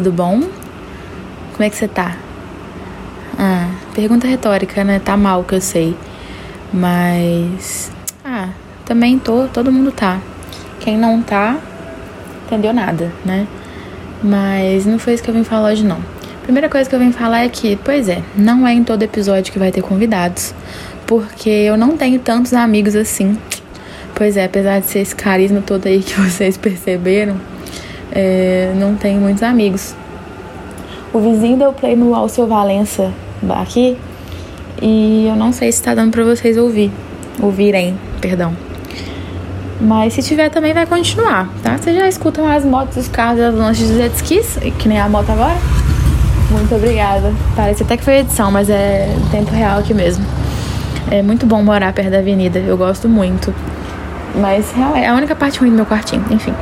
tudo bom? Como é que você tá? Ah, pergunta retórica, né? Tá mal que eu sei. Mas. Ah, também tô, todo mundo tá. Quem não tá, entendeu nada, né? Mas não foi isso que eu vim falar hoje, não. Primeira coisa que eu vim falar é que, pois é, não é em todo episódio que vai ter convidados, porque eu não tenho tantos amigos assim. Pois é, apesar de ser esse carisma todo aí que vocês perceberam, é, não tenho muitos amigos. O vizinho deu play no Alceu Valença aqui e eu não sei se tá dando pra vocês ouvir. Ouvirem, perdão. Mas se tiver também vai continuar, tá? Vocês já escutam as motos, os carros, as lanches dos jet skis, que nem a moto agora? Muito obrigada. Parece até que foi edição, mas é tempo real aqui mesmo. É muito bom morar perto da avenida, eu gosto muito. Mas é a única parte ruim do meu quartinho, enfim.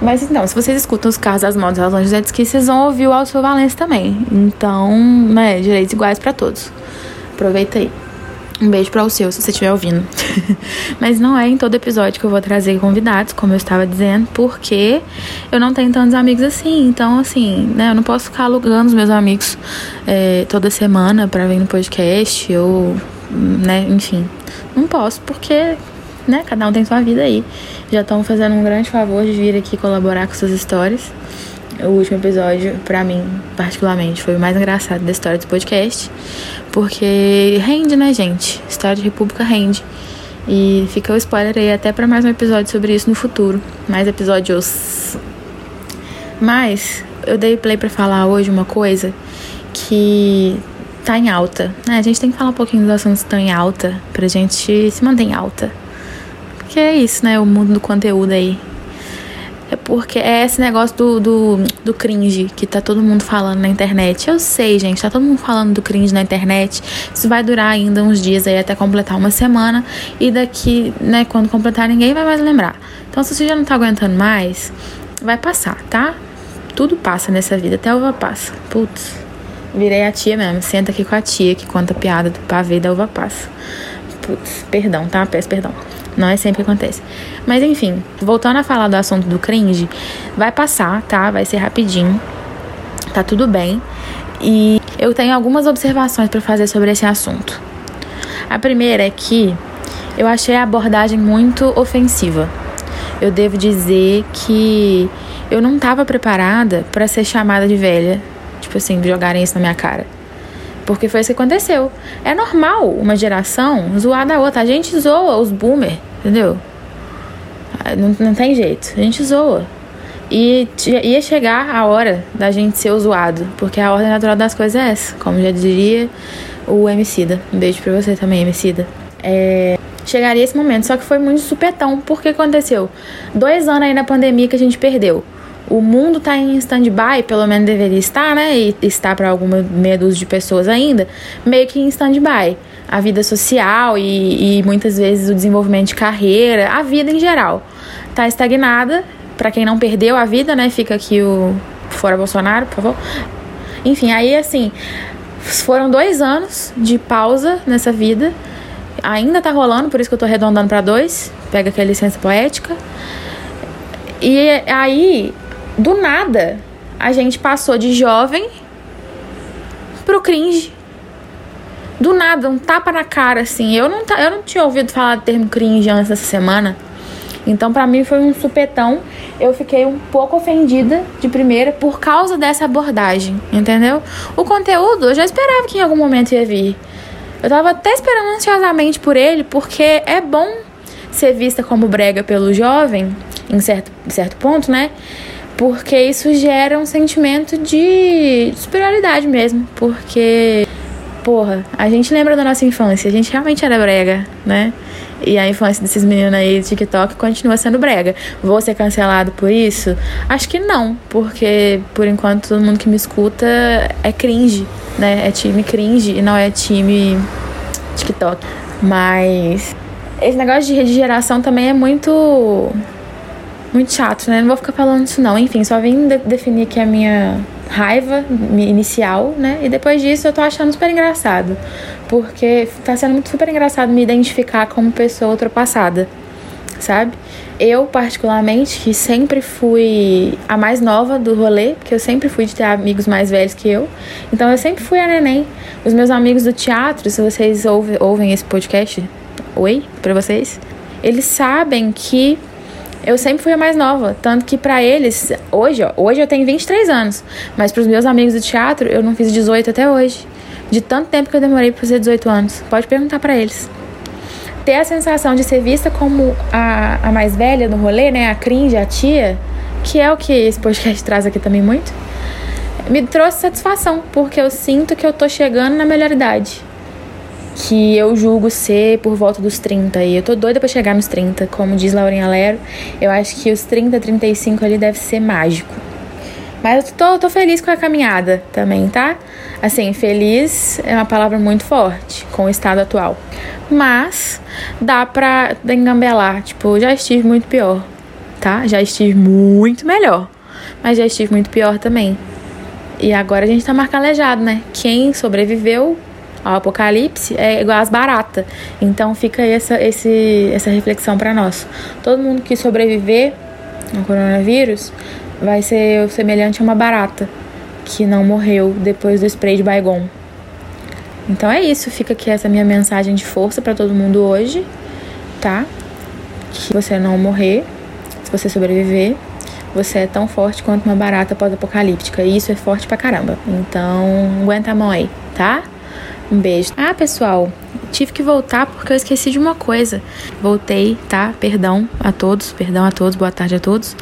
Mas então, se vocês escutam os carros, as motos, as longes jet ski, vocês vão ouvir o Alto Valença também. Então, né, direitos iguais para todos. Aproveita aí. Um beijo para o seu, se você estiver ouvindo. Mas não é em todo episódio que eu vou trazer convidados, como eu estava dizendo, porque eu não tenho tantos amigos assim. Então, assim, né, eu não posso ficar alugando os meus amigos é, toda semana para vir no podcast ou, né, enfim. Não posso, porque, né, cada um tem sua vida aí. Já estão fazendo um grande favor de vir aqui colaborar com suas histórias. O último episódio, para mim, particularmente, foi o mais engraçado da história do podcast. Porque rende, né, gente? História de República rende. E fica o spoiler aí até para mais um episódio sobre isso no futuro. Mais episódios. Mas eu dei play para falar hoje uma coisa que tá em alta. Né? A gente tem que falar um pouquinho dos assuntos que estão em alta pra gente se manter em alta. Porque é isso, né? O mundo do conteúdo aí é porque é esse negócio do, do, do cringe que tá todo mundo falando na internet. Eu sei, gente, tá todo mundo falando do cringe na internet. Isso vai durar ainda uns dias aí até completar uma semana. E daqui, né, quando completar, ninguém vai mais lembrar. Então, se você já não tá aguentando mais, vai passar, tá? Tudo passa nessa vida, até a uva passa. Putz, virei a tia mesmo. Senta aqui com a tia que conta piada do pavê da uva passa. Putz, perdão, tá? Peço perdão. Não é sempre que acontece. Mas enfim, voltando a falar do assunto do cringe, vai passar, tá? Vai ser rapidinho. Tá tudo bem. E eu tenho algumas observações para fazer sobre esse assunto. A primeira é que eu achei a abordagem muito ofensiva. Eu devo dizer que eu não estava preparada para ser chamada de velha, tipo assim, jogarem isso na minha cara. Porque foi isso que aconteceu. É normal uma geração zoar da outra. A gente zoa os boomer, entendeu? Ah, não, não tem jeito. A gente zoa. E ia chegar a hora da gente ser zoado. Porque a ordem natural das coisas é essa. Como já diria o Emicida. Um beijo pra você também, Emicida. É, chegaria esse momento. Só que foi muito supetão. Porque aconteceu? Dois anos aí na pandemia que a gente perdeu o mundo está em stand-by, pelo menos deveria estar, né? E está para alguma meia dúzia de pessoas ainda, meio que em stand-by. A vida social e, e muitas vezes o desenvolvimento de carreira, a vida em geral, está estagnada. Para quem não perdeu a vida, né? Fica aqui o fora Bolsonaro, por favor. Enfim, aí assim, foram dois anos de pausa nessa vida. Ainda tá rolando, por isso que eu tô arredondando para dois. Pega aquela licença poética. E aí do nada, a gente passou de jovem pro cringe. Do nada, um tapa na cara, assim. Eu não, eu não tinha ouvido falar do termo cringe antes dessa semana. Então, para mim, foi um supetão. Eu fiquei um pouco ofendida de primeira por causa dessa abordagem, entendeu? O conteúdo, eu já esperava que em algum momento ia vir. Eu tava até esperando ansiosamente por ele, porque é bom ser vista como brega pelo jovem, em certo, certo ponto, né? Porque isso gera um sentimento de superioridade mesmo, porque porra, a gente lembra da nossa infância, a gente realmente era brega, né? E a infância desses meninos aí do TikTok continua sendo brega. Vou ser cancelado por isso? Acho que não, porque por enquanto todo mundo que me escuta é cringe, né? É time cringe e não é time TikTok. Mas esse negócio de geração também é muito muito chato, né? Não vou ficar falando isso não. Enfim, só vim de definir aqui a minha raiva inicial, né? E depois disso eu tô achando super engraçado. Porque tá sendo muito super engraçado me identificar como pessoa ultrapassada. sabe? Eu, particularmente, que sempre fui a mais nova do rolê, porque eu sempre fui de ter amigos mais velhos que eu. Então eu sempre fui a neném. Os meus amigos do teatro, se vocês ouvem, ouvem esse podcast, oi, para vocês, eles sabem que eu sempre fui a mais nova. Tanto que para eles, hoje, ó, hoje eu tenho 23 anos. Mas pros meus amigos do teatro, eu não fiz 18 até hoje. De tanto tempo que eu demorei pra fazer 18 anos. Pode perguntar para eles ter a sensação de ser vista como a, a mais velha no rolê, né? A cringe, a tia, que é o que esse podcast traz aqui também muito, me trouxe satisfação, porque eu sinto que eu tô chegando na melhor idade. Que eu julgo ser por volta dos 30. E eu tô doida pra chegar nos 30, como diz Laurinha Lero. Eu acho que os 30, 35 ali deve ser mágico. Mas eu tô, tô feliz com a caminhada também, tá? Assim, feliz é uma palavra muito forte com o estado atual. Mas dá pra engambelar. Tipo, já estive muito pior, tá? Já estive muito melhor. Mas já estive muito pior também. E agora a gente tá marcalejado, né? Quem sobreviveu ao apocalipse é igual às baratas. Então fica essa, esse, essa reflexão para nós. Todo mundo que sobreviver ao coronavírus vai ser semelhante a uma barata que não morreu depois do spray de Baigon. Então é isso, fica aqui essa minha mensagem de força para todo mundo hoje, tá? Que você não morrer, se você sobreviver, você é tão forte quanto uma barata pós-apocalíptica. E isso é forte pra caramba. Então, aguenta a mão aí, tá? Um beijo. Ah, pessoal, tive que voltar porque eu esqueci de uma coisa. Voltei, tá? Perdão a todos, perdão a todos, boa tarde a todos.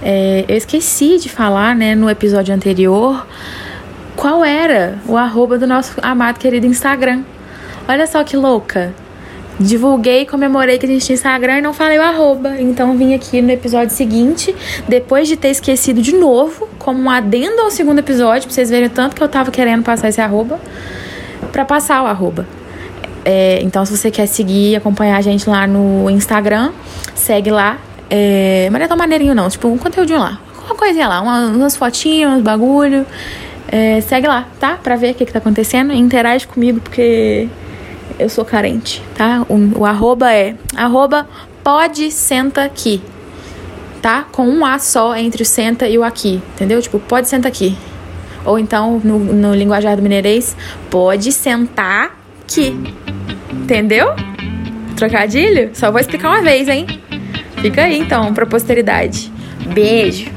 É, eu esqueci de falar, né, no episódio anterior, qual era o arroba do nosso amado querido Instagram. Olha só que louca. Divulguei, comemorei que a gente tinha Instagram e não falei o arroba. Então vim aqui no episódio seguinte, depois de ter esquecido de novo, como um adendo ao segundo episódio, pra vocês verem o tanto que eu tava querendo passar esse arroba para passar o arroba. É, então, se você quer seguir e acompanhar a gente lá no Instagram, segue lá. É, mas não é tão maneirinho, não. Tipo, um conteúdo lá. Uma coisinha lá, umas, umas fotinhas, uns bagulho. É, segue lá, tá? Pra ver o que, que tá acontecendo. Interage comigo, porque eu sou carente, tá? O, o arroba é arroba pode senta aqui, tá? Com um A só entre o senta e o aqui, entendeu? Tipo, pode senta aqui. Ou então, no, no linguajar do mineirês, pode sentar que. Entendeu? Trocadilho? Só vou explicar uma vez, hein? Fica aí então, pra posteridade. Beijo!